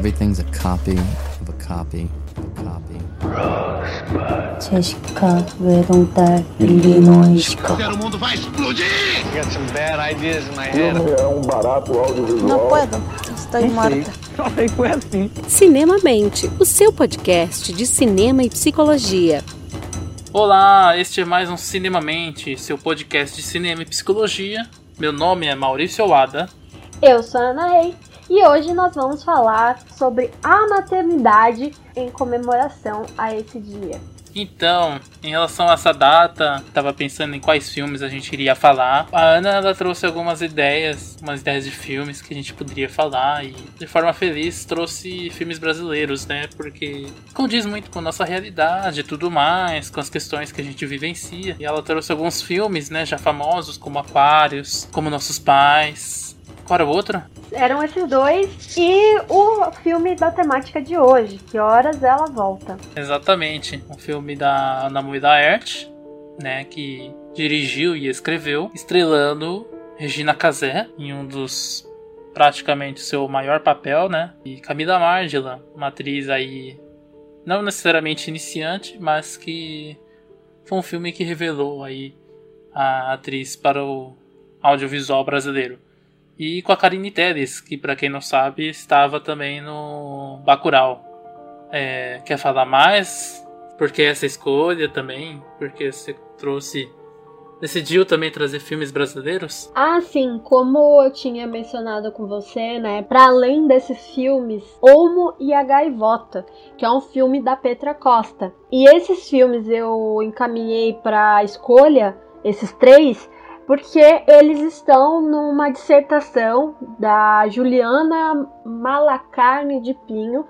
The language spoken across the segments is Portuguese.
Everything's a copy of a copy of a copy. 제시카 외동딸 일리노이시카 O mundo vai explodir! got some bad ideas in my head. é um barato audiovisual. Não puedo, estou morta. Cinemamente, o seu podcast de cinema e psicologia. Olá, este é mais um Cinemamente, seu podcast de cinema e psicologia. Meu nome é Maurício Wada. Eu sou a Ana Rei e hoje nós vamos falar sobre a maternidade em comemoração a esse dia. Então, em relação a essa data, estava pensando em quais filmes a gente iria falar. A Ana ela trouxe algumas ideias, umas ideias de filmes que a gente poderia falar e, de forma feliz, trouxe filmes brasileiros, né? Porque condiz muito com a nossa realidade e tudo mais, com as questões que a gente vivencia. E ela trouxe alguns filmes, né, já famosos, como Aquários, como Nossos Pais. Era o outro? Eram esses dois e o filme da temática de hoje, Que Horas Ela Volta. Exatamente, um filme da Ana Moida Ert, né, que dirigiu e escreveu, estrelando Regina Casé em um dos praticamente seu maior papel, né? E Camila Margila, uma atriz aí não necessariamente iniciante, mas que foi um filme que revelou aí a atriz para o audiovisual brasileiro. E com a Karine Telles, que para quem não sabe estava também no Bacurau. É, quer falar mais? Por que essa escolha também? Porque você trouxe. Decidiu também trazer filmes brasileiros? Ah, sim, como eu tinha mencionado com você, né? Para além desses filmes, Olmo e a Gaivota, que é um filme da Petra Costa. E esses filmes eu encaminhei para escolha, esses três, porque eles estão numa dissertação da Juliana Malacarne de Pinho,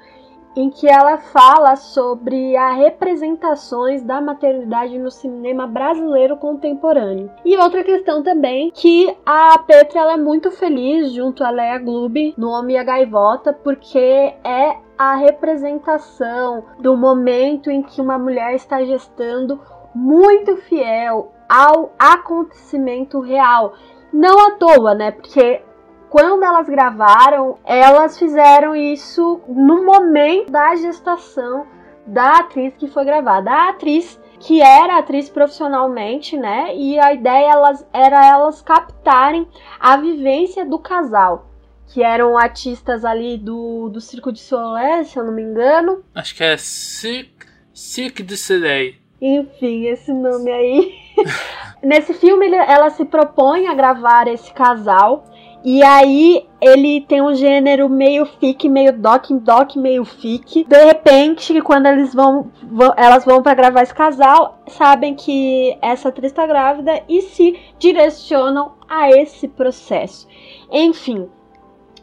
em que ela fala sobre as representações da maternidade no cinema brasileiro contemporâneo. E outra questão também, que a Petra ela é muito feliz junto a Lea Gloob no Homem e a Gaivota, porque é a representação do momento em que uma mulher está gestando muito fiel ao acontecimento real. Não à toa, né? Porque quando elas gravaram, elas fizeram isso no momento da gestação da atriz que foi gravada. A atriz que era atriz profissionalmente, né? E a ideia elas, era elas captarem a vivência do casal. Que eram artistas ali do, do Circo de Soleil, se eu não me engano. Acho que é Cirque, Cirque du Soleil. Enfim, esse nome aí. Nesse filme, ela se propõe a gravar esse casal. E aí ele tem um gênero meio fic, meio doc, doc, meio fic. De repente, quando eles vão, vão elas vão para gravar esse casal, sabem que essa atriz está grávida e se direcionam a esse processo. Enfim,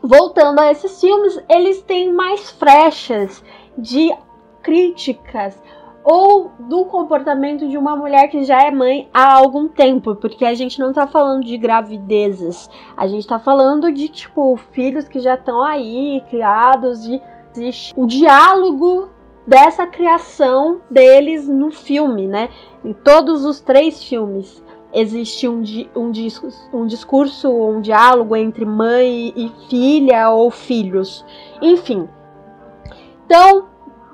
voltando a esses filmes, eles têm mais frechas de críticas ou do comportamento de uma mulher que já é mãe há algum tempo, porque a gente não tá falando de gravidezes, a gente tá falando de tipo filhos que já estão aí criados e existe o diálogo dessa criação deles no filme, né? Em todos os três filmes existe um, um, discurso, um discurso, um diálogo entre mãe e filha ou filhos, enfim. Então,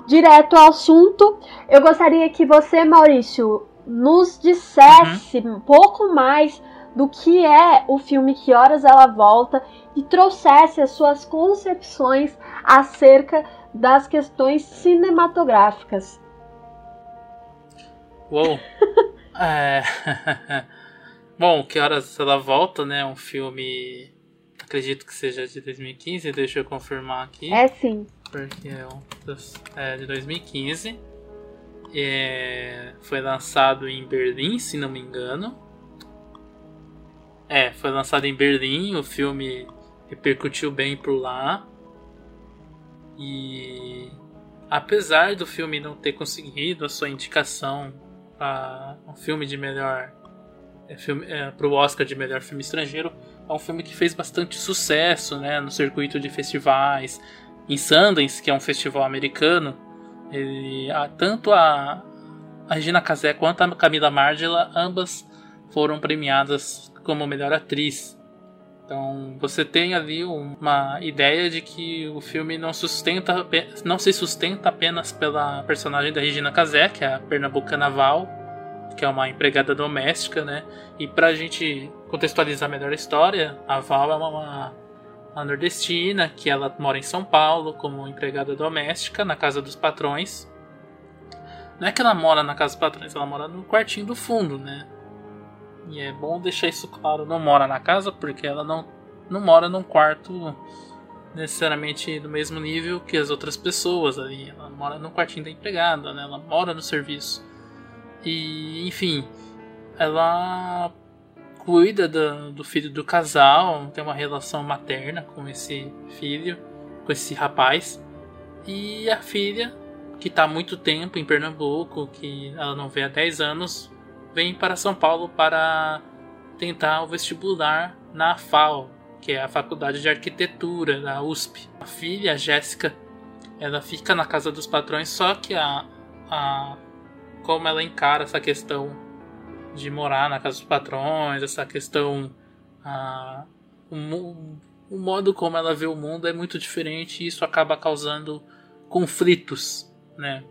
direto ao assunto, eu gostaria que você, Maurício, nos dissesse uhum. um pouco mais do que é o filme Que Horas Ela Volta e trouxesse as suas concepções acerca das questões cinematográficas. Uou! é... Bom, Que Horas Ela Volta, né? Um filme. Acredito que seja de 2015, deixa eu confirmar aqui. É sim porque é, um dos, é de 2015. É, foi lançado em Berlim, se não me engano. É, foi lançado em Berlim, o filme repercutiu bem por lá. E apesar do filme não ter conseguido a sua indicação para um filme de melhor é, filme, é, para o Oscar de melhor filme estrangeiro, é um filme que fez bastante sucesso, né, no circuito de festivais, em Sundance, que é um festival americano, ele, a, tanto a, a Regina Casé quanto a Camila Margila, ambas foram premiadas como melhor atriz. Então você tem ali uma ideia de que o filme não sustenta, não se sustenta apenas pela personagem da Regina Casé, que é a pernambucana Val, que é uma empregada doméstica, né? E pra gente contextualizar melhor a história, a Val é uma, uma nordestina que ela mora em São Paulo como empregada doméstica na casa dos patrões. Não é que ela mora na casa dos patrões, ela mora no quartinho do fundo, né? E é bom deixar isso claro, não mora na casa porque ela não, não mora num quarto necessariamente do mesmo nível que as outras pessoas ali. Ela mora no quartinho da empregada, né? Ela mora no serviço. E, enfim, ela cuida do, do filho do casal, tem uma relação materna com esse filho, com esse rapaz. E a filha, que está há muito tempo em Pernambuco, que ela não vê há 10 anos, vem para São Paulo para tentar o vestibular na FAO, que é a Faculdade de Arquitetura da USP. A filha, a Jéssica, ela fica na casa dos patrões, só que a, a como ela encara essa questão de morar na casa dos patrões, essa questão a, o, o modo como ela vê o mundo é muito diferente e isso acaba causando conflitos, né?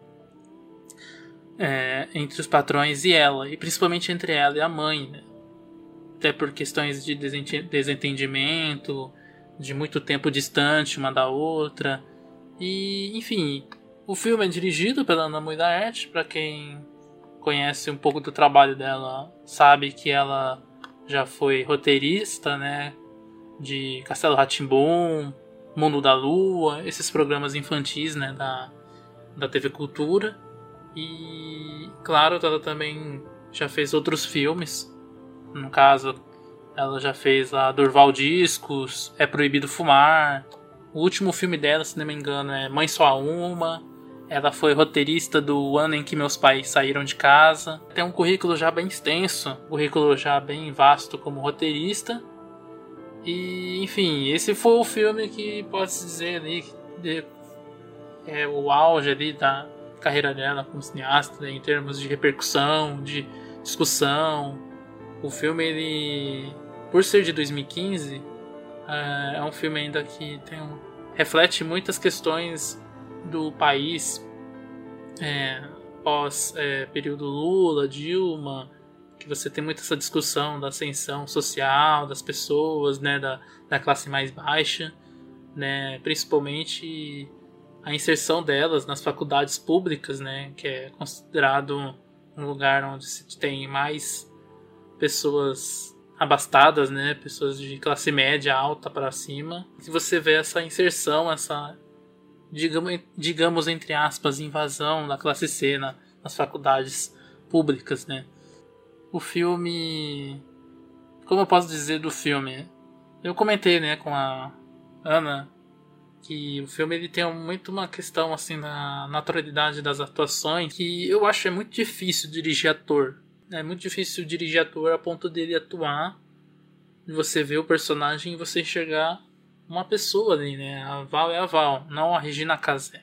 é, entre os patrões e ela, e principalmente entre ela e a mãe, né? até por questões de desentendimento, de muito tempo distante uma da outra, e enfim, o filme é dirigido pela Ana Muidaert, para quem conhece um pouco do trabalho dela, sabe que ela já foi roteirista, né, de Castelo Ratimbum, Mundo da Lua, esses programas infantis, né, da, da TV Cultura. E, claro, ela também já fez outros filmes. No caso, ela já fez a Durval Discos, É Proibido Fumar. O último filme dela, se não me engano, é Mãe Só Uma. Ela foi roteirista do ano em que meus pais saíram de casa. Tem um currículo já bem extenso, um currículo já bem vasto como roteirista. E, enfim, esse foi o filme que pode-se dizer ali é o auge ali da, carreira dela como cineasta né, em termos de repercussão, de discussão. O filme, ele, por ser de 2015, é, é um filme ainda que tem um, reflete muitas questões do país é, pós é, período Lula, Dilma, que você tem muita essa discussão da ascensão social das pessoas, né, da, da classe mais baixa, né, principalmente a inserção delas nas faculdades públicas, né, que é considerado um lugar onde se tem mais pessoas abastadas, né, pessoas de classe média alta para cima. E você vê essa inserção, essa digamos, digamos entre aspas invasão da classe C na, nas faculdades públicas, né? O filme, como eu posso dizer do filme? Eu comentei, né, com a Ana que o filme ele tem muito uma questão assim na naturalidade das atuações que eu acho é muito difícil dirigir ator. É muito difícil dirigir ator a ponto dele atuar você ver o personagem e você enxergar uma pessoa ali, né? A Val é a Val, não a Regina Casé.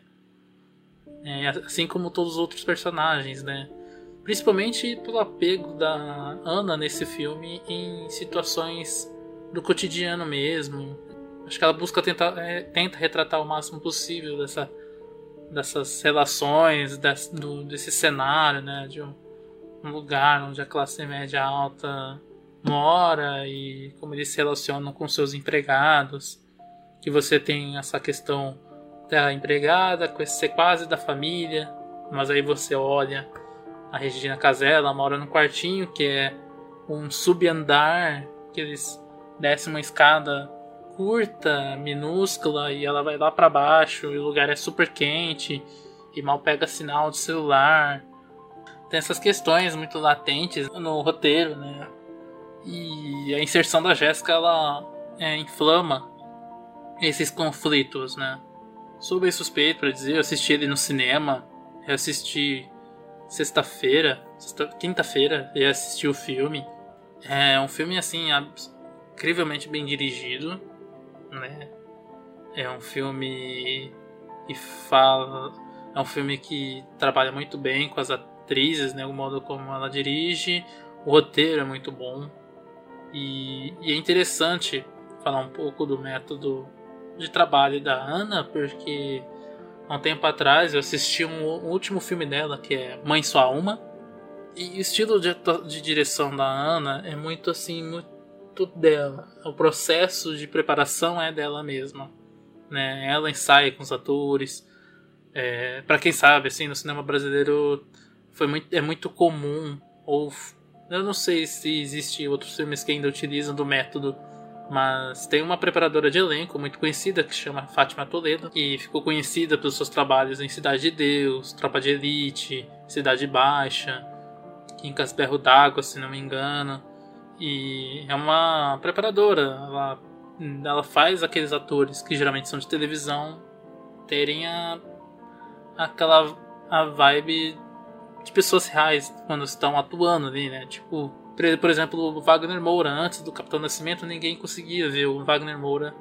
É, assim como todos os outros personagens, né? Principalmente pelo apego da Ana nesse filme em situações do cotidiano mesmo, Acho que ela busca tentar, é, tenta retratar o máximo possível dessa, dessas relações, desse, do, desse cenário, né? De um, um, lugar onde a classe média alta mora e como eles se relacionam com seus empregados. Que você tem essa questão da empregada, ser quase da família, mas aí você olha a Regina Casella mora no quartinho que é um subandar que eles descem uma escada curta, minúscula, e ela vai lá para baixo, e o lugar é super quente, e mal pega sinal de celular. Tem essas questões muito latentes no roteiro, né? E a inserção da Jéssica, ela é, inflama esses conflitos, né? Sou bem suspeito para dizer, eu assisti ele no cinema, eu assisti sexta-feira, sexta, quinta-feira, e assisti o filme. É um filme assim incrivelmente bem dirigido né? É um filme que fala, é um filme que trabalha muito bem com as atrizes, né? O modo como ela dirige, o roteiro é muito bom e, e é interessante falar um pouco do método de trabalho da Ana, porque há um tempo atrás eu assisti um, um último filme dela, que é Mãe Sua Uma. E o estilo de, de direção da Ana é muito assim, muito dela. O processo de preparação é dela mesma. Né? Ela ensaia com os atores. É, para quem sabe, assim, no cinema brasileiro foi muito, é muito comum, ou eu não sei se existe outros filmes que ainda utilizam do método mas tem uma preparadora de elenco muito conhecida que chama Fátima Toledo, que ficou conhecida pelos seus trabalhos em Cidade de Deus, Tropa de Elite, Cidade Baixa, em Casperro d'Água, se não me engano. E é uma preparadora, ela, ela faz aqueles atores que geralmente são de televisão terem a, aquela a vibe de pessoas reais quando estão atuando ali, né? Tipo, por exemplo, o Wagner Moura, antes do Capitão Nascimento, ninguém conseguia ver o Wagner Moura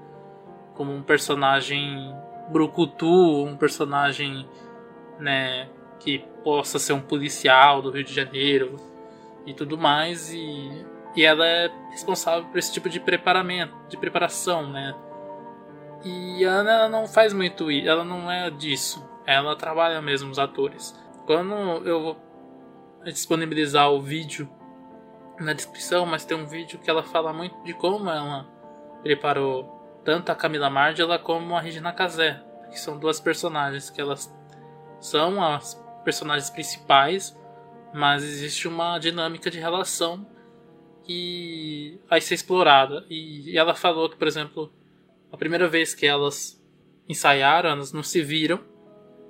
como um personagem brucutu, um personagem né, que possa ser um policial do Rio de Janeiro e tudo mais. E, e ela é responsável por esse tipo de preparamento, de preparação, né? E a Ana não faz muito isso, ela não é disso. Ela trabalha mesmo os atores. Quando eu vou disponibilizar o vídeo na descrição, mas tem um vídeo que ela fala muito de como ela preparou tanto a Camila Margiela como a Regina Casé, que são duas personagens que elas são as personagens principais, mas existe uma dinâmica de relação que vai ser explorada. E ela falou que, por exemplo, a primeira vez que elas ensaiaram, elas não se viram,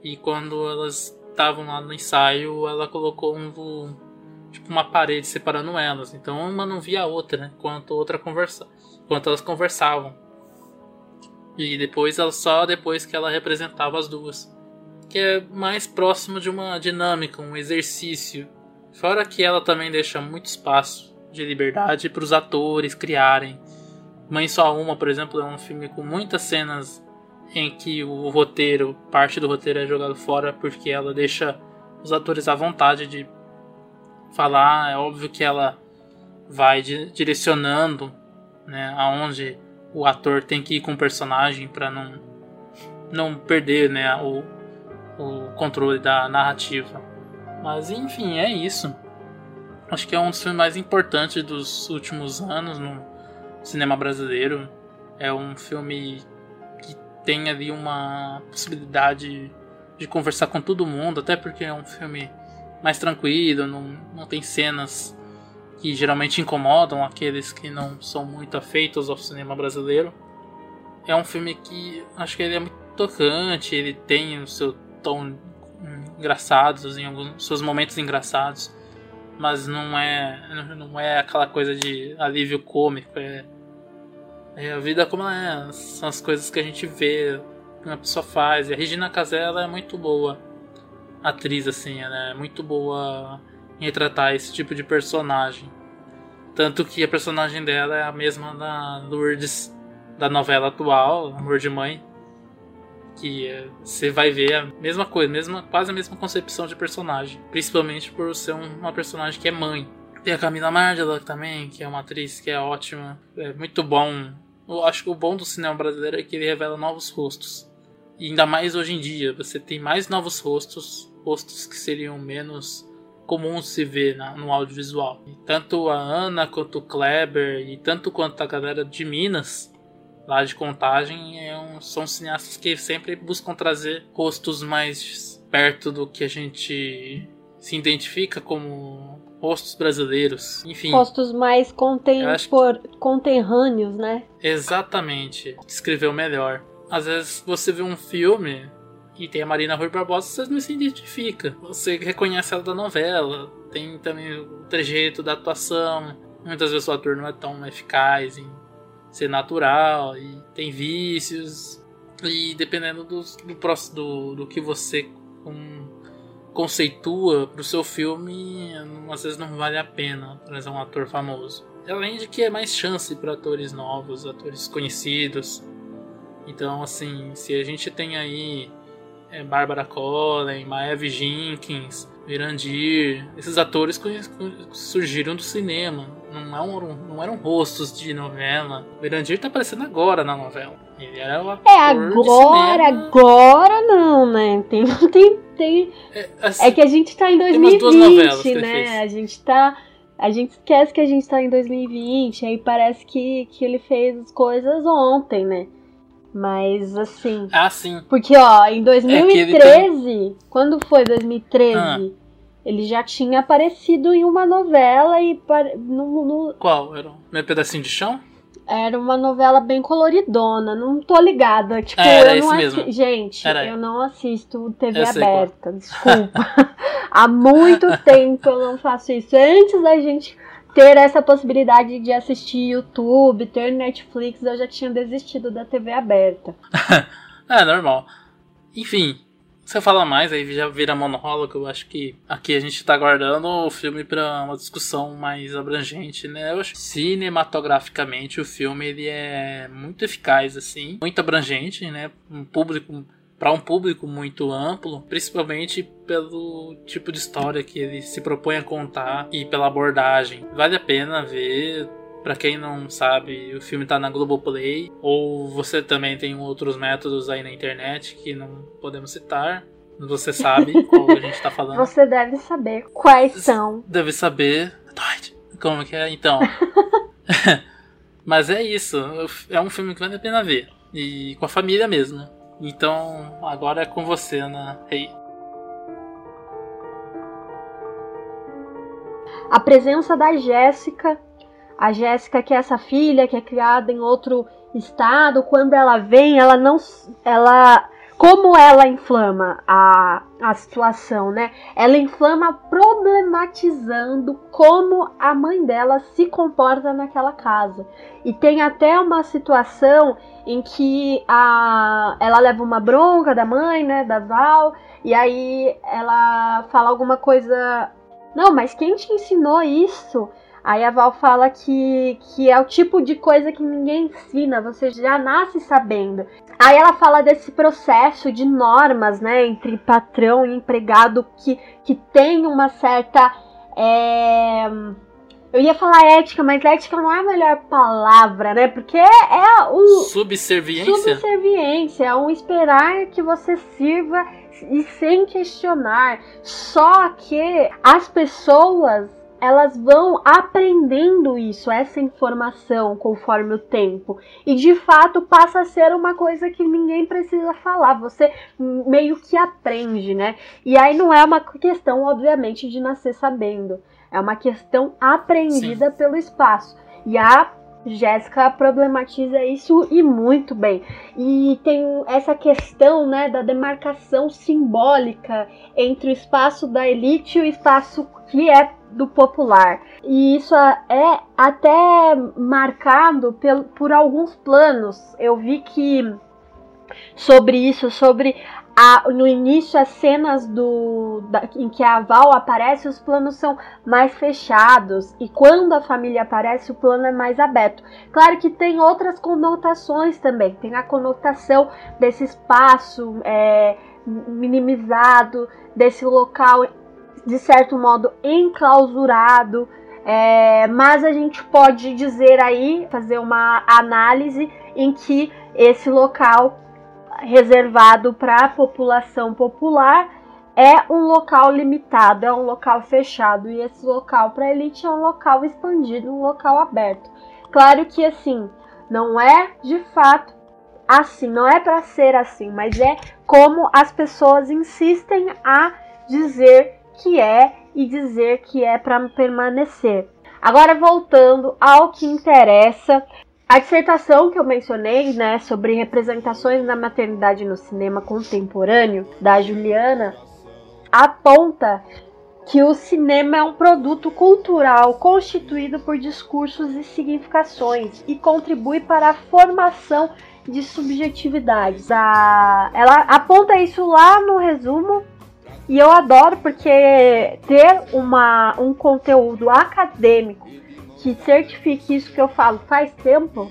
e quando elas estavam lá no ensaio, ela colocou um tipo uma parede separando elas. Então uma não via a outra, né? Enquanto outra conversa, enquanto elas conversavam. E depois ela só depois que ela representava as duas, que é mais próximo de uma dinâmica, um exercício. Fora que ela também deixa muito espaço de liberdade para os atores criarem. Mãe Só Uma, por exemplo, é um filme com muitas cenas em que o roteiro, parte do roteiro é jogado fora porque ela deixa os atores à vontade de falar. É óbvio que ela vai direcionando né, aonde o ator tem que ir com o personagem para não, não perder né, o, o controle da narrativa. Mas enfim, é isso. Acho que é um dos filmes mais importantes dos últimos anos no cinema brasileiro. É um filme que tem ali uma possibilidade de conversar com todo mundo, até porque é um filme mais tranquilo, não, não tem cenas que geralmente incomodam aqueles que não são muito afeitos ao cinema brasileiro. É um filme que acho que ele é muito tocante, ele tem o seu tom engraçado, em alguns seus momentos engraçados, mas não é não é aquela coisa de alívio cômico, é, é a vida como ela é, são as coisas que a gente vê, que uma pessoa faz. E a Regina Casé é muito boa atriz, assim, ela é muito boa em retratar esse tipo de personagem. Tanto que a personagem dela é a mesma da Lourdes da novela atual, Amor de Mãe. Que é, você vai ver a mesma coisa, mesma, quase a mesma concepção de personagem. Principalmente por ser uma personagem que é mãe. Tem a Camila Margiela também, que é uma atriz que é ótima. É muito bom. Eu acho que o bom do cinema brasileiro é que ele revela novos rostos. E ainda mais hoje em dia, você tem mais novos rostos rostos que seriam menos comuns se ver na, no audiovisual. E tanto a Ana quanto o Kleber e tanto quanto a galera de Minas, lá de Contagem, é um, são cineastas que sempre buscam trazer rostos mais perto do que a gente se identifica como rostos brasileiros. Enfim. Rostos mais contempor... que... conterrâneos, né? Exatamente. Descreveu melhor. Às vezes você vê um filme e tem a Marina Rui Barbosa, você não se identifica. Você reconhece ela da novela, tem também o trejeito da atuação. Muitas vezes o ator não é tão eficaz em ser natural e tem vícios. E dependendo do, do, do, do que você um, conceitua pro seu filme, às vezes não vale a pena trazer um ator famoso. Além de que é mais chance para atores novos, atores conhecidos. Então, assim, se a gente tem aí é, Barbara Collen, Maeve Jenkins, Irandir, esses atores conhe- surgiram do cinema. Não eram, não eram rostos de novela. O Irandir tá aparecendo agora na novela. Ele era o ator É, agora, agora não, né? Tem, tem, tem. É, assim, É que a gente tá em Tem umas duas 2020, novelas que ele né? A gente tá. A gente esquece que a gente tá em 2020, aí parece que, que ele fez as coisas ontem, né? Mas assim. Ah, sim. Porque, ó, em É ele 2013, quando foi 2013, Ah. ele já tinha aparecido em uma novela e no- no- Qual? Era o meu pedacinho de chão? era uma novela bem coloridona. Não tô ligada. Tipo, É, era eu não assi- mesmo. Gente, Era. eu não assisto TV Eu aberta. Desculpa. Há muito tempo eu não faço isso. Antes da gente ter essa possibilidade de assistir YouTube, ter Netflix, eu já tinha desistido da TV aberta. É, normal. Enfim, se eu falar mais, aí já vira monólogo. Eu acho que aqui a gente tá guardando o filme pra uma discussão mais abrangente, né? Eu acho cinematograficamente o filme ele é muito eficaz, assim, muito abrangente, né? Um público. Para um público muito amplo, principalmente pelo tipo de história que ele se propõe a contar e pela abordagem. Vale a pena ver, Pra quem não sabe, o filme tá na Globoplay, ou você também tem outros métodos aí na internet que não podemos citar. Você sabe qual a gente tá falando. Você deve saber quais são. Deve saber. Como que é? Então. Mas é isso. É um filme que vale a pena ver. E com a família mesmo. Então, agora é com você, Ana Rei. A presença da Jéssica, a Jéssica que é essa filha que é criada em outro estado, quando ela vem, ela não ela como ela inflama a, a situação, né? Ela inflama problematizando como a mãe dela se comporta naquela casa. E tem até uma situação em que a, ela leva uma bronca da mãe, né, da Val, e aí ela fala alguma coisa. Não, mas quem te ensinou isso? Aí a Val fala que, que é o tipo de coisa que ninguém ensina, você já nasce sabendo. Aí ela fala desse processo de normas, né, entre patrão e empregado que, que tem uma certa. É... Eu ia falar ética, mas ética não é a melhor palavra, né? Porque é o. Subserviência? Subserviência, é um esperar que você sirva e sem questionar. Só que as pessoas elas vão aprendendo isso, essa informação conforme o tempo. E de fato passa a ser uma coisa que ninguém precisa falar, você meio que aprende, né? E aí não é uma questão, obviamente, de nascer sabendo, é uma questão aprendida Sim. pelo espaço. E a Jéssica problematiza isso e muito bem. E tem essa questão né, da demarcação simbólica entre o espaço da elite e o espaço que é do popular. E isso é até marcado por, alguns planos. Eu vi que sobre isso, sobre a, no início as cenas do da, em que a Val aparece, os planos são mais fechados e quando a família aparece, o plano é mais aberto. Claro que tem outras conotações também. Tem a conotação desse espaço é, minimizado, desse local de certo modo enclausurado. É, mas a gente pode dizer aí, fazer uma análise em que esse local reservado para a população popular é um local limitado, é um local fechado e esse local para elite é um local expandido, um local aberto. Claro que assim, não é de fato assim, não é para ser assim, mas é como as pessoas insistem a dizer que é e dizer que é para permanecer. Agora voltando ao que interessa, a dissertação que eu mencionei, né, sobre representações da maternidade no cinema contemporâneo, da Juliana, aponta que o cinema é um produto cultural constituído por discursos e significações e contribui para a formação de subjetividades. A... Ela aponta isso lá no resumo e eu adoro porque ter uma, um conteúdo acadêmico que certifique isso que eu falo faz tempo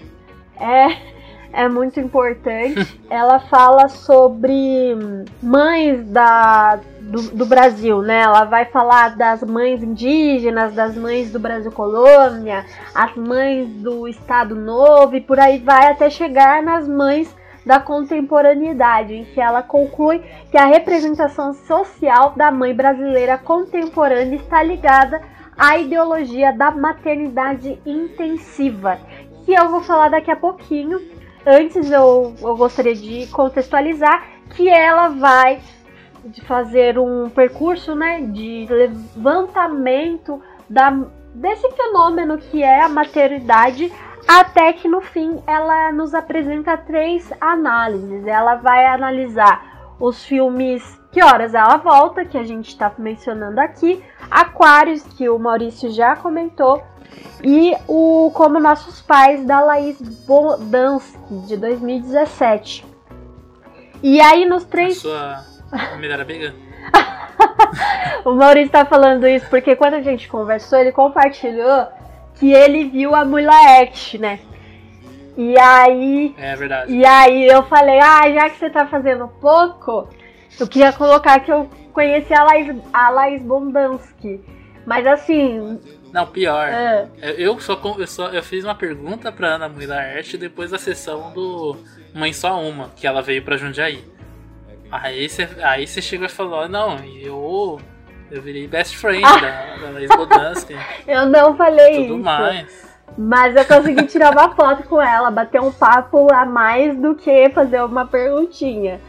é, é muito importante. Ela fala sobre mães da, do, do Brasil, né? Ela vai falar das mães indígenas, das mães do Brasil colônia, as mães do Estado Novo e por aí vai até chegar nas mães da contemporaneidade, em que ela conclui que a representação social da mãe brasileira contemporânea está ligada à ideologia da maternidade intensiva, que eu vou falar daqui a pouquinho. Antes eu, eu gostaria de contextualizar que ela vai fazer um percurso né, de levantamento da, desse fenômeno que é a maternidade, até que no fim ela nos apresenta três análises. Ela vai analisar os filmes Que Horas Ela Volta, que a gente está mencionando aqui, Aquários, que o Maurício já comentou, e o Como Nossos Pais, da Laís Bodansky, de 2017. E aí nos três. A sua melhor amiga? o Maurício tá falando isso porque quando a gente conversou, ele compartilhou que ele viu a Mulaert, né? E aí. É verdade. E aí eu falei, ah, já que você tá fazendo pouco, eu queria colocar que eu conheci a Laís, a Laís Bondansky. Mas assim. Não, pior. É. Eu, só, eu, só, eu fiz uma pergunta pra Ana Mulaert depois da sessão do Mãe Só Uma, que ela veio pra Jundiaí. Aí você aí cê chegou e falou, não, eu, eu virei best friend ah. da, da Laís Bodansky. eu não falei tudo isso. Tudo mais. Mas eu consegui tirar uma foto com ela, bater um papo a mais do que fazer uma perguntinha.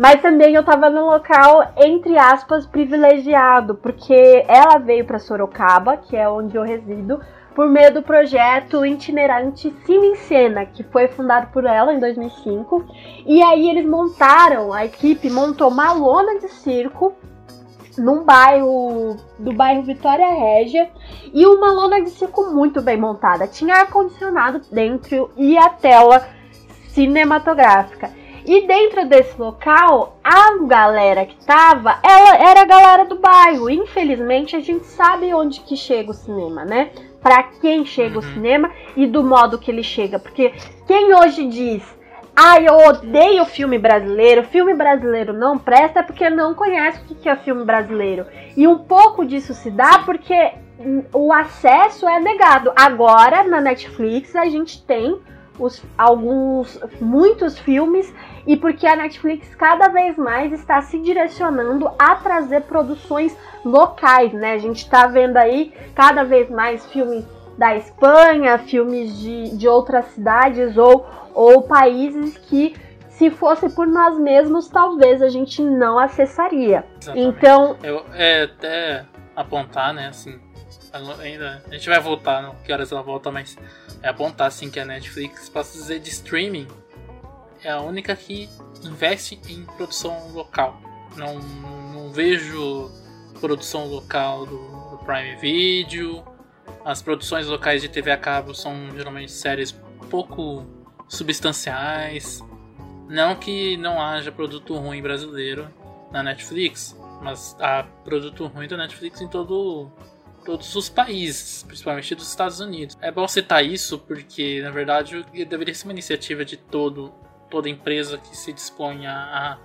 Mas também eu tava num local, entre aspas, privilegiado, porque ela veio para Sorocaba, que é onde eu resido, por meio do projeto itinerante Cine em Cena, que foi fundado por ela em 2005. E aí eles montaram, a equipe montou uma lona de circo num bairro do bairro Vitória Régia e uma lona de circo muito bem montada. Tinha ar condicionado dentro e a tela cinematográfica. E dentro desse local, a galera que tava, ela era a galera do bairro. Infelizmente, a gente sabe onde que chega o cinema, né? para quem chega o cinema e do modo que ele chega. Porque quem hoje diz, ah, eu odeio filme brasileiro, filme brasileiro não presta é porque não conhece o que é filme brasileiro. E um pouco disso se dá porque o acesso é negado. Agora, na Netflix, a gente tem os, alguns, muitos filmes e porque a Netflix cada vez mais está se direcionando a trazer produções locais, né? A gente está vendo aí cada vez mais filmes da Espanha, filmes de, de outras cidades ou, ou países que se fosse por nós mesmos, talvez a gente não acessaria. Exatamente. Então, eu é até apontar, né, assim, ainda a gente vai voltar, no que horas ela volta, mas é apontar assim que a Netflix, posso dizer de streaming, é a única que investe em produção local. Não, não vejo produção local do, do, Prime Video. As produções locais de TV a cabo são geralmente séries pouco substanciais. Não que não haja produto ruim brasileiro na Netflix, mas há produto ruim da Netflix em todo, todos os países, principalmente dos Estados Unidos. É bom citar isso porque, na verdade, deveria ser uma iniciativa de todo toda empresa que se dispõe a,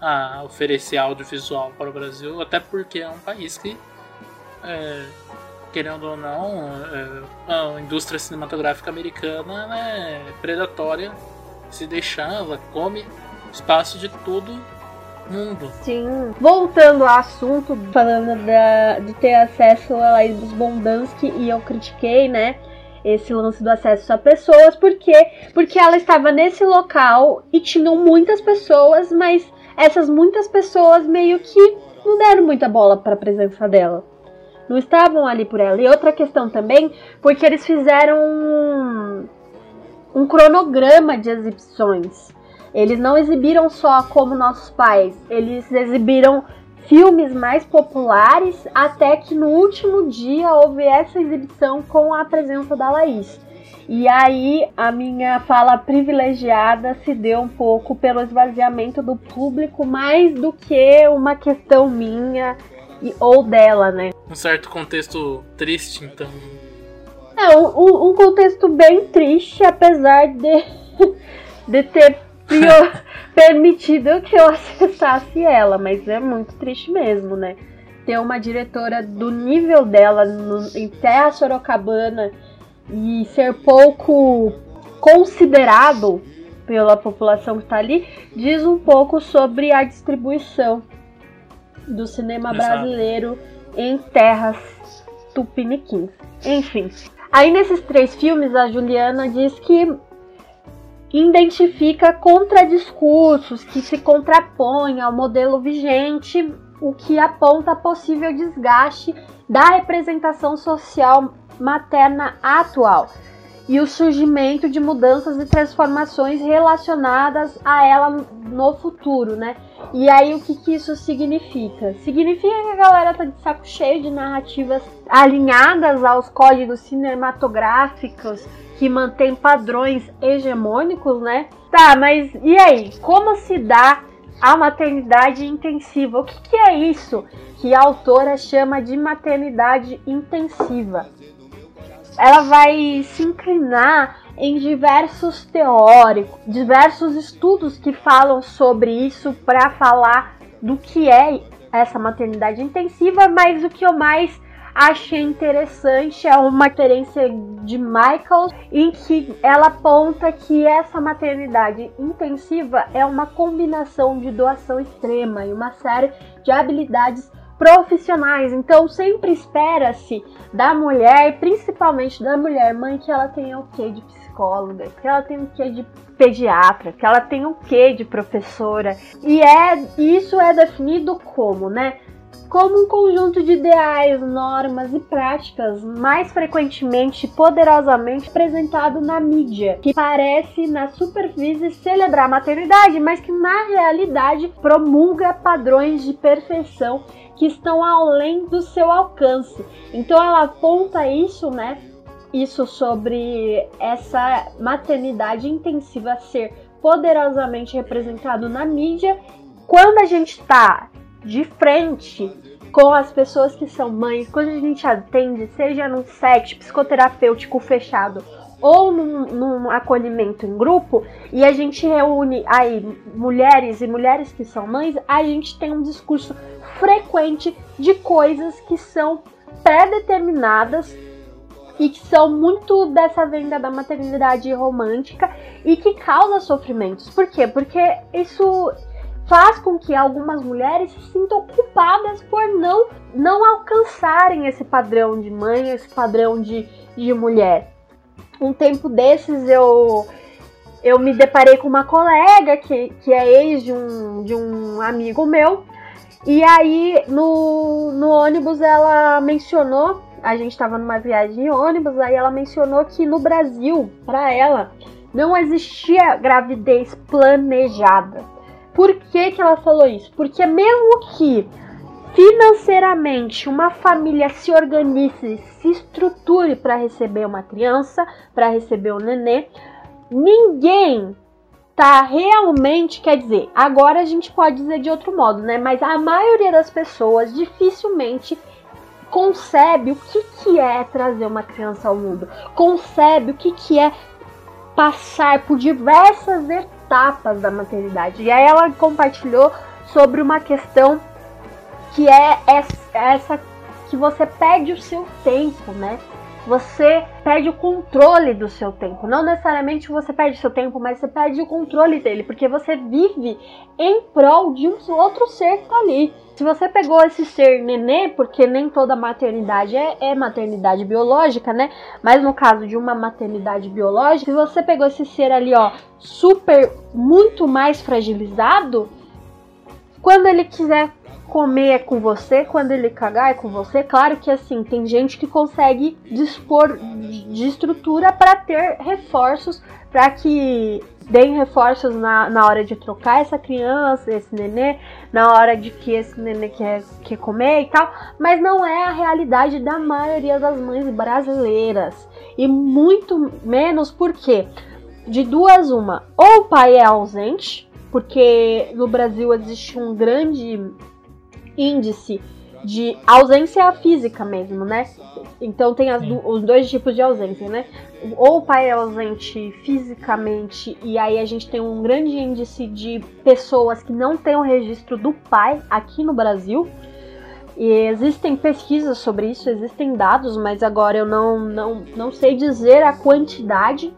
a oferecer audiovisual para o Brasil, até porque é um país que, é, querendo ou não, é, a indústria cinematográfica americana é predatória. Se deixar, ela come espaço de todo mundo. Sim. Voltando ao assunto, falando da, de ter acesso a Laís Bondansky, e eu critiquei, né? esse lance do acesso a pessoas, porque porque ela estava nesse local e tinham muitas pessoas, mas essas muitas pessoas meio que não deram muita bola para a presença dela. Não estavam ali por ela. E outra questão também, porque eles fizeram um, um cronograma de exibições. Eles não exibiram só como nossos pais, eles exibiram filmes mais populares, até que no último dia houve essa exibição com a presença da Laís. E aí a minha fala privilegiada se deu um pouco pelo esvaziamento do público, mais do que uma questão minha e, ou dela, né? Um certo contexto triste, então. É, um, um contexto bem triste, apesar de, de ter permitido que eu acessasse ela, mas é muito triste mesmo, né? Ter uma diretora do nível dela no- em Terra Sorocabana e ser pouco considerado pela população que está ali, diz um pouco sobre a distribuição do cinema Exato. brasileiro em terras tupiniquins. Enfim, aí nesses três filmes a Juliana diz que identifica contradiscursos que se contrapõem ao modelo vigente, o que aponta possível desgaste da representação social materna atual e o surgimento de mudanças e transformações relacionadas a ela no futuro, né? E aí o que, que isso significa? Significa que a galera tá de saco cheio de narrativas alinhadas aos códigos cinematográficos que mantêm padrões hegemônicos, né? Tá, mas e aí? Como se dá a maternidade intensiva? O que, que é isso que a autora chama de maternidade intensiva? ela vai se inclinar em diversos teóricos, diversos estudos que falam sobre isso para falar do que é essa maternidade intensiva, mas o que eu mais achei interessante é uma referência de Michael em que ela aponta que essa maternidade intensiva é uma combinação de doação extrema e uma série de habilidades profissionais. Então sempre espera-se da mulher, principalmente da mulher mãe, que ela tenha o quê de psicóloga, que ela tenha o quê de pediatra, que ela tenha o quê de professora. E é isso é definido como, né? Como um conjunto de ideais, normas e práticas, mais frequentemente poderosamente apresentado na mídia, que parece na superfície celebrar a maternidade, mas que na realidade promulga padrões de perfeição que estão além do seu alcance. Então ela aponta isso, né? Isso sobre essa maternidade intensiva ser poderosamente representado na mídia quando a gente está de frente com as pessoas que são mães, quando a gente atende, seja num set psicoterapêutico fechado ou num, num acolhimento em grupo, e a gente reúne aí mulheres e mulheres que são mães, a gente tem um discurso frequente de coisas que são pré-determinadas e que são muito dessa venda da maternidade romântica e que causa sofrimentos. Por quê? Porque isso faz com que algumas mulheres se sintam culpadas por não, não alcançarem esse padrão de mãe, esse padrão de, de mulher. Um tempo desses eu eu me deparei com uma colega que, que é ex de um, de um amigo meu. E aí no, no ônibus ela mencionou, a gente estava numa viagem de ônibus, aí ela mencionou que no Brasil, para ela, não existia gravidez planejada. Por que, que ela falou isso? Porque mesmo que financeiramente uma família se organize, se estruture para receber uma criança, para receber um nenê, ninguém tá realmente, quer dizer, agora a gente pode dizer de outro modo, né? Mas a maioria das pessoas dificilmente concebe o que, que é trazer uma criança ao mundo, concebe o que, que é passar por diversas etapas da maternidade. E aí ela compartilhou sobre uma questão que é essa que você perde o seu tempo, né? Você perde o controle do seu tempo. Não necessariamente você perde seu tempo, mas você perde o controle dele, porque você vive em prol de um outro ser que tá ali. Se você pegou esse ser nenê, porque nem toda maternidade é, é maternidade biológica, né? Mas no caso de uma maternidade biológica, se você pegou esse ser ali, ó, super, muito mais fragilizado, quando ele quiser comer é com você, quando ele cagar é com você. Claro que assim, tem gente que consegue dispor de estrutura para ter reforços, para que deem reforços na, na hora de trocar essa criança, esse nenê, na hora de que esse nenê quer, quer comer e tal, mas não é a realidade da maioria das mães brasileiras. E muito menos porque de duas uma, ou o pai é ausente, porque no Brasil existe um grande índice de ausência física mesmo, né? Então tem as, os dois tipos de ausência, né? Ou o pai é ausente fisicamente e aí a gente tem um grande índice de pessoas que não têm o registro do pai aqui no Brasil. E existem pesquisas sobre isso, existem dados, mas agora eu não, não, não sei dizer a quantidade.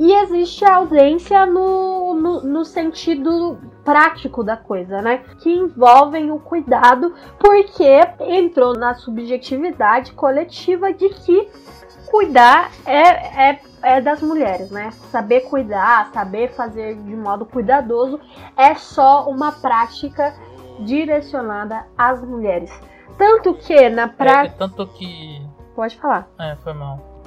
E existe a ausência no, no, no sentido prático da coisa, né? Que envolvem o cuidado, porque entrou na subjetividade coletiva de que cuidar é, é, é das mulheres, né? Saber cuidar, saber fazer de modo cuidadoso é só uma prática direcionada às mulheres. Tanto que na prática. É, tanto que. Pode falar. É, foi mal.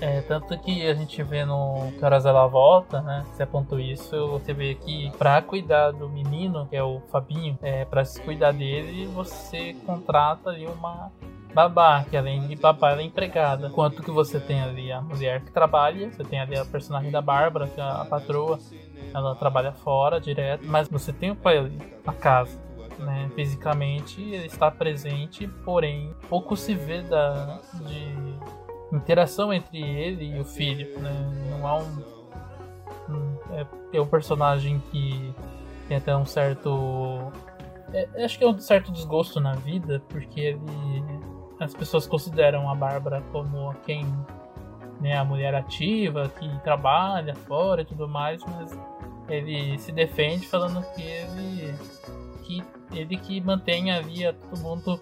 É, tanto que a gente vê no Que Horas Ela Volta, né? Você apontou isso, você vê que pra cuidar do menino, que é o Fabinho, é, pra se cuidar dele, você contrata ali uma babá, que além de babá ela é empregada. Quanto que você tem ali a mulher que trabalha, você tem ali a personagem da Bárbara, que é a patroa, ela trabalha fora direto, mas você tem o pai ali, na casa. Né, fisicamente ele está presente, porém pouco se vê da, de interação entre ele e o filho, né? Não há um, um é, é um personagem que tem até um certo é, acho que é um certo desgosto na vida, porque ele as pessoas consideram a Bárbara como quem né, a mulher ativa que trabalha fora e tudo mais, mas ele se defende falando que ele que ele que mantém ali a todo mundo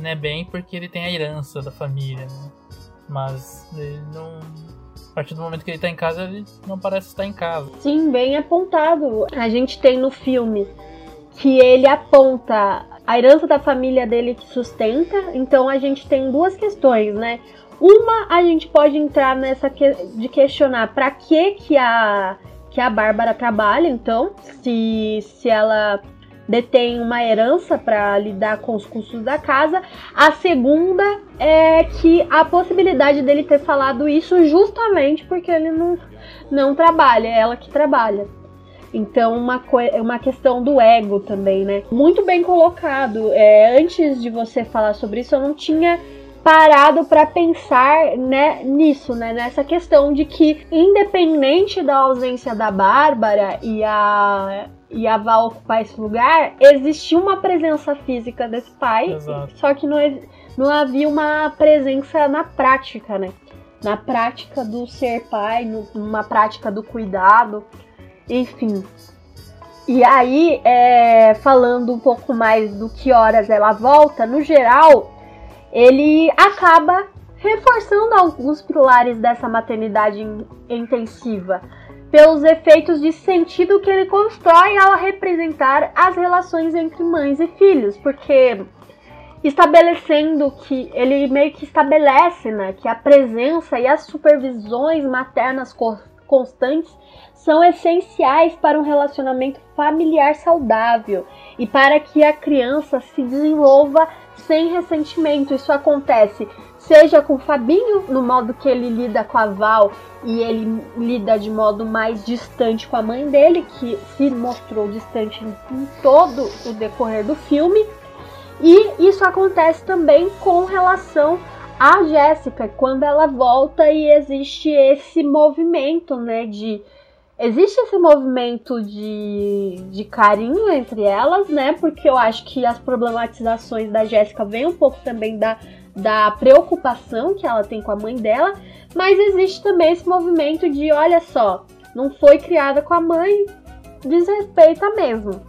né, bem porque ele tem a herança da família, né? Mas ele não. A partir do momento que ele tá em casa, ele não parece estar em casa. Sim, bem apontado. A gente tem no filme que ele aponta a herança da família dele que sustenta. Então a gente tem duas questões, né? Uma, a gente pode entrar nessa que, de questionar para que que a que a Bárbara trabalha, então, se se ela detém uma herança para lidar com os custos da casa. A segunda é que a possibilidade dele ter falado isso justamente porque ele não, não trabalha, é ela que trabalha. Então, uma, uma questão do ego também, né? Muito bem colocado. É, antes de você falar sobre isso, eu não tinha parado para pensar né, nisso, né, nessa questão de que, independente da ausência da Bárbara e a e a Val ocupar esse lugar, existia uma presença física desse pai, Exato. só que não, não havia uma presença na prática, né? Na prática do ser pai, numa prática do cuidado, enfim. E aí, é, falando um pouco mais do que horas ela volta, no geral, ele acaba reforçando alguns pilares dessa maternidade intensiva pelos efeitos de sentido que ele constrói ao representar as relações entre mães e filhos, porque estabelecendo que ele meio que estabelece, né, que a presença e as supervisões maternas constantes são essenciais para um relacionamento familiar saudável e para que a criança se desenvolva sem ressentimento. Isso acontece seja com o Fabinho, no modo que ele lida com a Val e ele lida de modo mais distante com a mãe dele, que se mostrou distante em todo o decorrer do filme. E isso acontece também com relação a Jéssica, quando ela volta e existe esse movimento, né, de existe esse movimento de, de carinho entre elas, né? Porque eu acho que as problematizações da Jéssica vêm um pouco também da da preocupação que ela tem com a mãe dela, mas existe também esse movimento de, olha só, não foi criada com a mãe, desrespeita mesmo.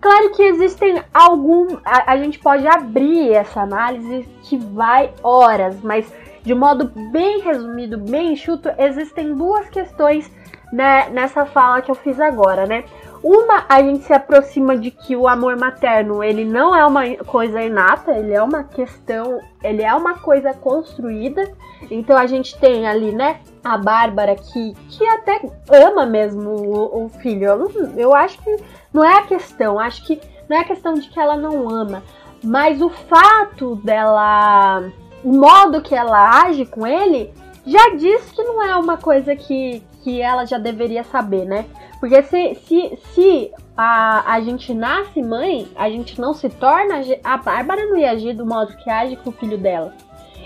Claro que existem algum. A, a, gente pode abrir essa análise que vai horas, mas de modo bem resumido, bem enxuto, existem duas questões né, nessa fala que eu fiz agora, né? Uma, a gente se aproxima de que o amor materno, ele não é uma coisa inata, ele é uma questão, ele é uma coisa construída. Então a gente tem ali, né, a Bárbara que, que até ama mesmo o, o filho. Eu, eu acho que não é a questão, acho que não é a questão de que ela não ama, mas o fato dela, o modo que ela age com ele, já diz que não é uma coisa que, que ela já deveria saber, né? Porque se, se, se a, a gente nasce mãe, a gente não se torna. A Bárbara não ia agir do modo que age com o filho dela.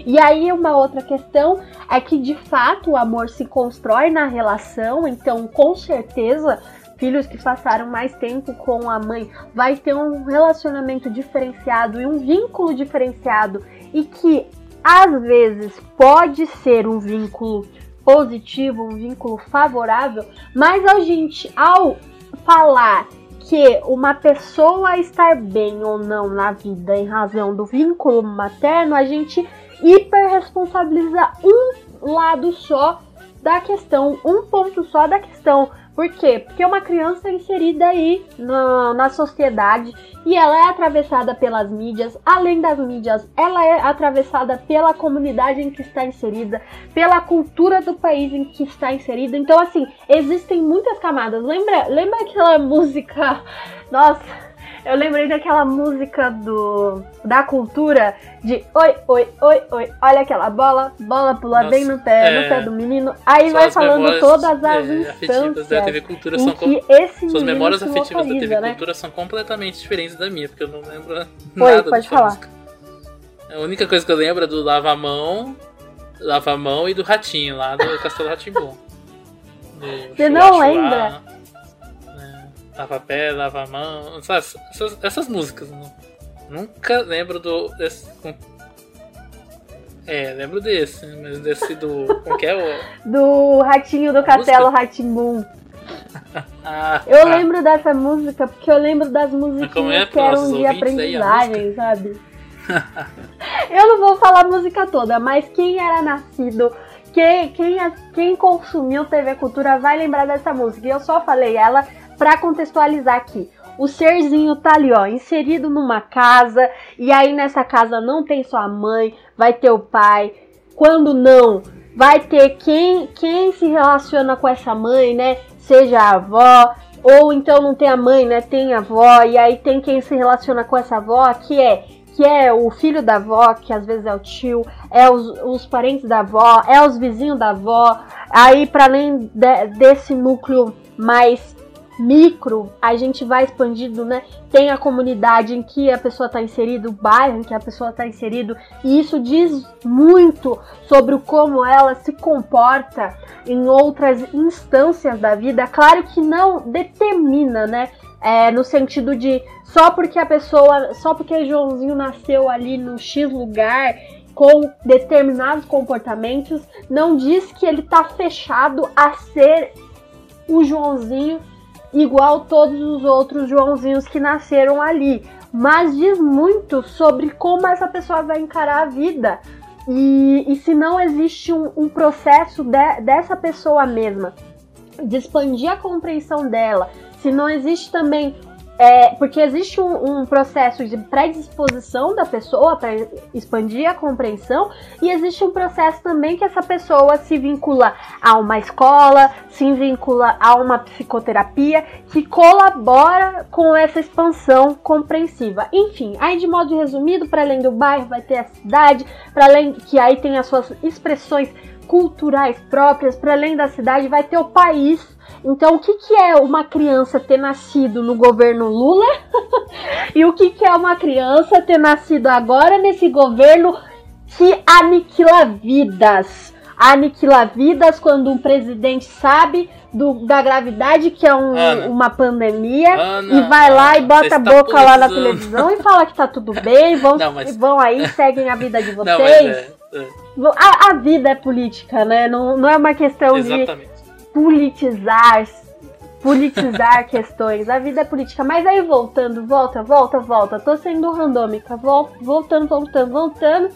E aí, uma outra questão é que de fato o amor se constrói na relação, então com certeza filhos que passaram mais tempo com a mãe vai ter um relacionamento diferenciado e um vínculo diferenciado e que às vezes pode ser um vínculo positivo, um vínculo favorável, mas a gente ao falar que uma pessoa estar bem ou não na vida em razão do vínculo materno, a gente hiperresponsabiliza um lado só da questão, um ponto só da questão. Por quê? Porque uma criança é inserida aí na, na sociedade e ela é atravessada pelas mídias. Além das mídias, ela é atravessada pela comunidade em que está inserida, pela cultura do país em que está inserida. Então, assim, existem muitas camadas. Lembra, lembra aquela música? Nossa, eu lembrei daquela música do da cultura de oi, oi, oi, oi, olha aquela bola, bola pula Nossa, bem no pé, é... no pé do menino. Aí vai falando todas as é, instâncias da TV Cultura são que esse Suas memórias afetivas da TV né? Cultura são completamente diferentes da minha, porque eu não lembro Oi, nada pode falar. Música. A única coisa que eu lembro é do Lava a Mão, Lava a Mão e do Ratinho, lá do Castelo Ratimbom. Você não lembra? Lava pé, lava mão, essas, essas, essas músicas. Não, nunca lembro do. Desse, é, lembro desse, mas desse do. Como que é o. Do Ratinho do Castelo Ratimbum. ah, eu ah. lembro dessa música porque eu lembro das musiquinhas é que eram de aprendizagem, sabe? eu não vou falar a música toda, mas quem era nascido quem, quem, quem consumiu TV Cultura vai lembrar dessa música. E eu só falei ela para contextualizar aqui. O serzinho tá ali, ó, inserido numa casa, e aí nessa casa não tem só a mãe, vai ter o pai. Quando não, vai ter quem quem se relaciona com essa mãe, né? Seja a avó, ou então não tem a mãe, né? Tem a avó, e aí tem quem se relaciona com essa avó, que é que é o filho da avó, que às vezes é o tio, é os, os parentes da avó, é os vizinhos da avó. Aí, para além de, desse núcleo mais micro, a gente vai expandindo, né? Tem a comunidade em que a pessoa está inserida, o bairro em que a pessoa está inserido, e isso diz muito sobre como ela se comporta em outras instâncias da vida. Claro que não determina, né? É, no sentido de só porque a pessoa, só porque Joãozinho nasceu ali no X lugar com determinados comportamentos, não diz que ele tá fechado a ser o Joãozinho igual todos os outros Joãozinhos que nasceram ali, mas diz muito sobre como essa pessoa vai encarar a vida. E, e se não existe um, um processo de, dessa pessoa mesma. De expandir a compreensão dela, se não existe também é, porque existe um, um, processo de predisposição da pessoa para expandir a compreensão, e existe um processo também que essa pessoa se vincula a uma escola, se vincula a uma psicoterapia que colabora com essa expansão compreensiva. Enfim, aí de modo resumido, para além do bairro, vai ter a cidade, para além que aí tem as suas expressões culturais próprias, para além da cidade, vai ter o país então, o que, que é uma criança ter nascido no governo Lula e o que, que é uma criança ter nascido agora nesse governo que aniquila vidas? Aniquila vidas quando um presidente sabe do, da gravidade que é um, Ana, uma pandemia Ana, e vai lá e bota a boca lá na televisão e fala que tá tudo bem, vão, Não, mas- vão aí, seguem a vida de Não, vocês. mas é, é, a, a vida é política, né? Não, não é uma questão de exatamente. politizar politizar questões. A vida é política. Mas aí voltando, volta, volta, volta. Tô sendo randômica. Vol- Voltando, voltando, voltando.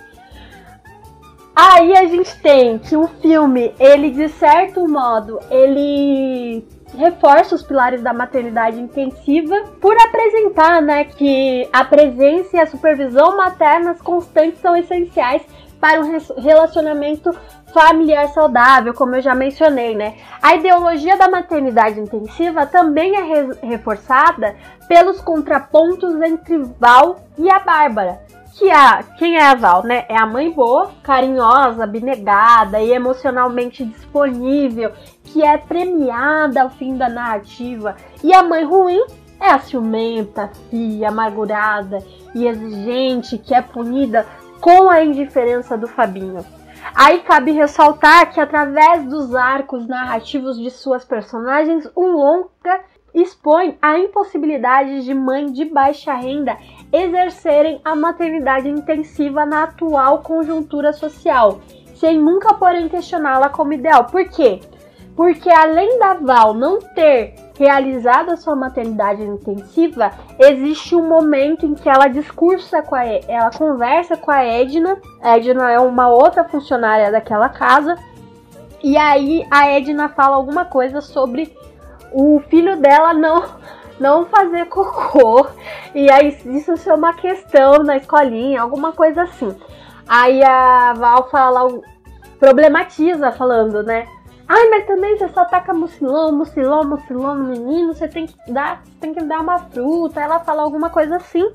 Aí a gente tem que o filme, ele de certo modo, ele reforça os pilares da maternidade intensiva por apresentar, né, que a presença e a supervisão maternas constantes são essenciais para um relacionamento familiar saudável, como eu já mencionei, né? A ideologia da maternidade intensiva também é re- reforçada pelos contrapontos entre Val e a Bárbara, que a quem é a Val, né? É a mãe boa, carinhosa, abnegada e emocionalmente disponível, que é premiada ao fim da narrativa. E a mãe ruim é a ciumenta, fria, amargurada e exigente, que é punida com a indiferença do Fabinho. Aí cabe ressaltar que através dos arcos narrativos de suas personagens, o longa expõe a impossibilidade de mães de baixa renda exercerem a maternidade intensiva na atual conjuntura social, sem nunca porém questioná-la como ideal. Por quê? Porque além da Val não ter realizado a sua maternidade intensiva, existe um momento em que ela discursa com a ela conversa com a Edna. A Edna é uma outra funcionária daquela casa. E aí a Edna fala alguma coisa sobre o filho dela não não fazer cocô. E aí isso ser uma questão na escolinha, alguma coisa assim. Aí a Val fala, problematiza falando, né? Ai, mas também você só taca mucilão, mucilão, mucilão no menino, você tem que dar, tem que dar uma fruta. Ela fala alguma coisa assim.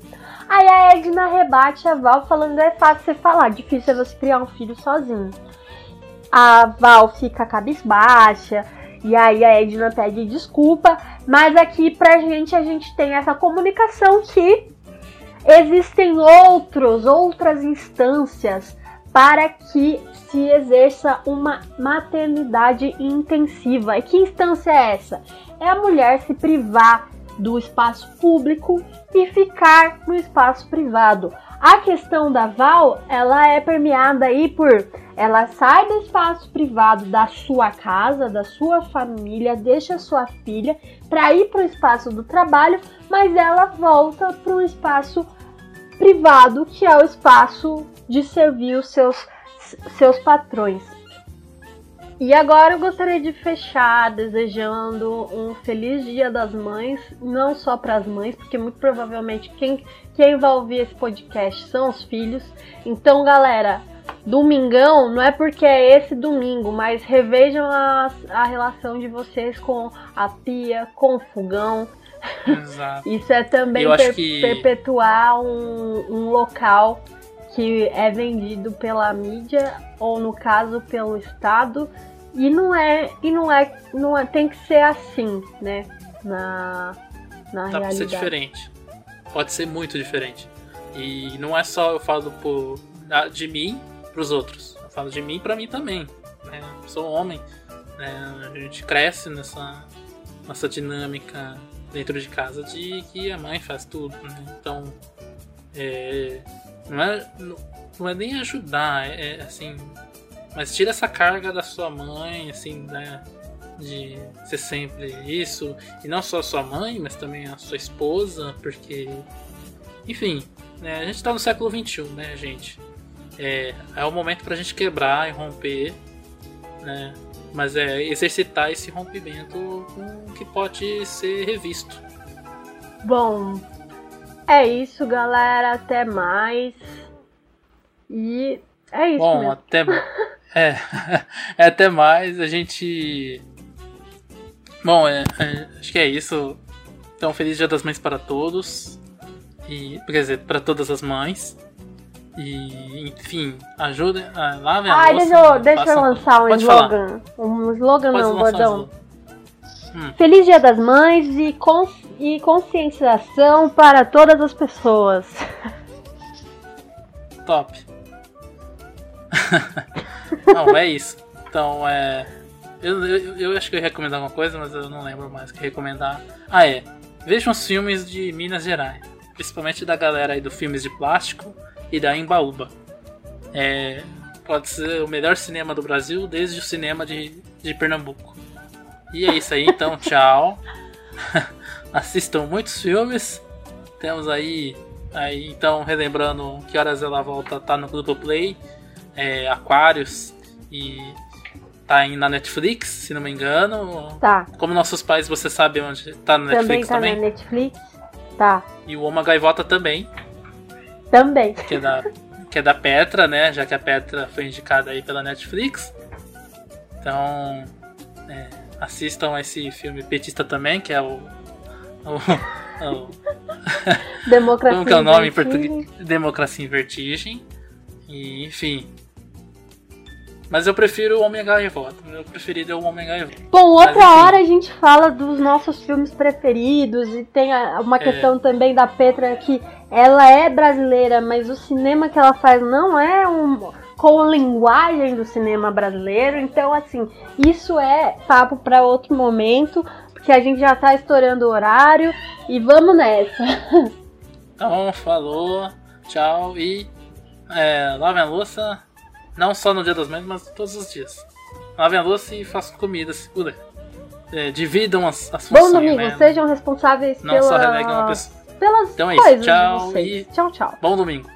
Aí a Edna rebate a Val falando é fácil você falar, difícil é você criar um filho sozinho. A Val fica cabisbaixa, e aí a Edna pede desculpa, mas aqui pra gente a gente tem essa comunicação que existem outros, outras instâncias para que se exerça uma maternidade intensiva. E que instância é essa? É a mulher se privar do espaço público e ficar no espaço privado. A questão da Val, ela é permeada aí por ela sai do espaço privado da sua casa, da sua família, deixa sua filha para ir para o espaço do trabalho, mas ela volta para o espaço privado, que é o espaço de servir os seus, seus patrões. E agora eu gostaria de fechar desejando um feliz Dia das Mães, não só para as mães, porque muito provavelmente quem, quem vai ouvir esse podcast são os filhos. Então, galera, domingão não é porque é esse domingo, mas revejam a, a relação de vocês com a pia, com o fogão. Exato. Isso é também per que... perpetuar um, um local que é vendido pela mídia ou no caso pelo Estado e não é e não é não é, tem que ser assim, né? Na na Dá realidade. Pode ser diferente. Pode ser muito diferente. E não é só eu falo por, de mim para os outros. Eu falo de mim para mim também. Né? Eu sou homem. Né? A gente cresce nessa nossa dinâmica dentro de casa de que a mãe faz tudo. Né? Então, é, não, é, não é nem ajudar, é, é assim. Mas tira essa carga da sua mãe, assim, né? De ser sempre isso. E não só a sua mãe, mas também a sua esposa, porque. Enfim, né? a gente tá no século XXI, né, gente? É, é o momento pra gente quebrar e romper, né? Mas é exercitar esse rompimento que pode ser revisto. Bom, é isso, galera. Até mais. E é isso. Bom, mesmo. até. é, é, até mais. A gente. Bom, é, é, acho que é isso. Então, feliz Dia das Mães para todos. E, quer dizer, para todas as mães. E, enfim, ajudem. Ah, lavem a Ai, louça, deixa eu, deixa eu lançar um slogan. Um slogan Pode não, lançar um. Hum. Feliz Dia das Mães e, cons e conscientização para todas as pessoas. Top. não, é isso. Então, é. Eu, eu, eu acho que eu ia recomendar alguma coisa, mas eu não lembro mais o que recomendar. Ah, é. Vejam os filmes de Minas Gerais. Principalmente da galera aí do Filmes de Plástico e da Embaúba. É, pode ser o melhor cinema do Brasil desde o cinema de, de Pernambuco. E é isso aí, então, tchau. Assistam muitos filmes. Temos aí, aí, então, relembrando que horas ela volta, tá no Google Play, é, Aquários e tá aí na Netflix, se não me engano. Tá. Como nossos pais, você sabe onde tá no Também Netflix tá também. na Netflix? Tá. E o Oma Gaivota também, Também. que é da que é da Petra, né? Já que a Petra foi indicada aí pela Netflix. Então, é, assistam esse filme Petista também, que é o- Democracia Como que é o nome em português? Democracia em Vertigem. E, enfim. Mas eu prefiro o Homem Gaivota. Meu preferido é o Homem Gaivota. Bom, Mas, outra enfim. hora a gente fala dos nossos filmes preferidos e tem uma É. questão também da Petra que ela é brasileira, mas o cinema que ela faz não é um com a linguagem do cinema brasileiro. Então, assim, isso é papo para outro momento, porque a gente já tá estourando o horário e vamos nessa. Então, falou, tchau e é, lavem a louça, não só no dia das mães, mas todos os dias. Lavem a louça e façam comida se puder. É, dividam as, as Bom funções, domingo, né? sejam responsáveis Não só pela- uma pessoa. pelas Então é isso, coisas tchau de vocês. e- Tchau, tchau. Bom domingo.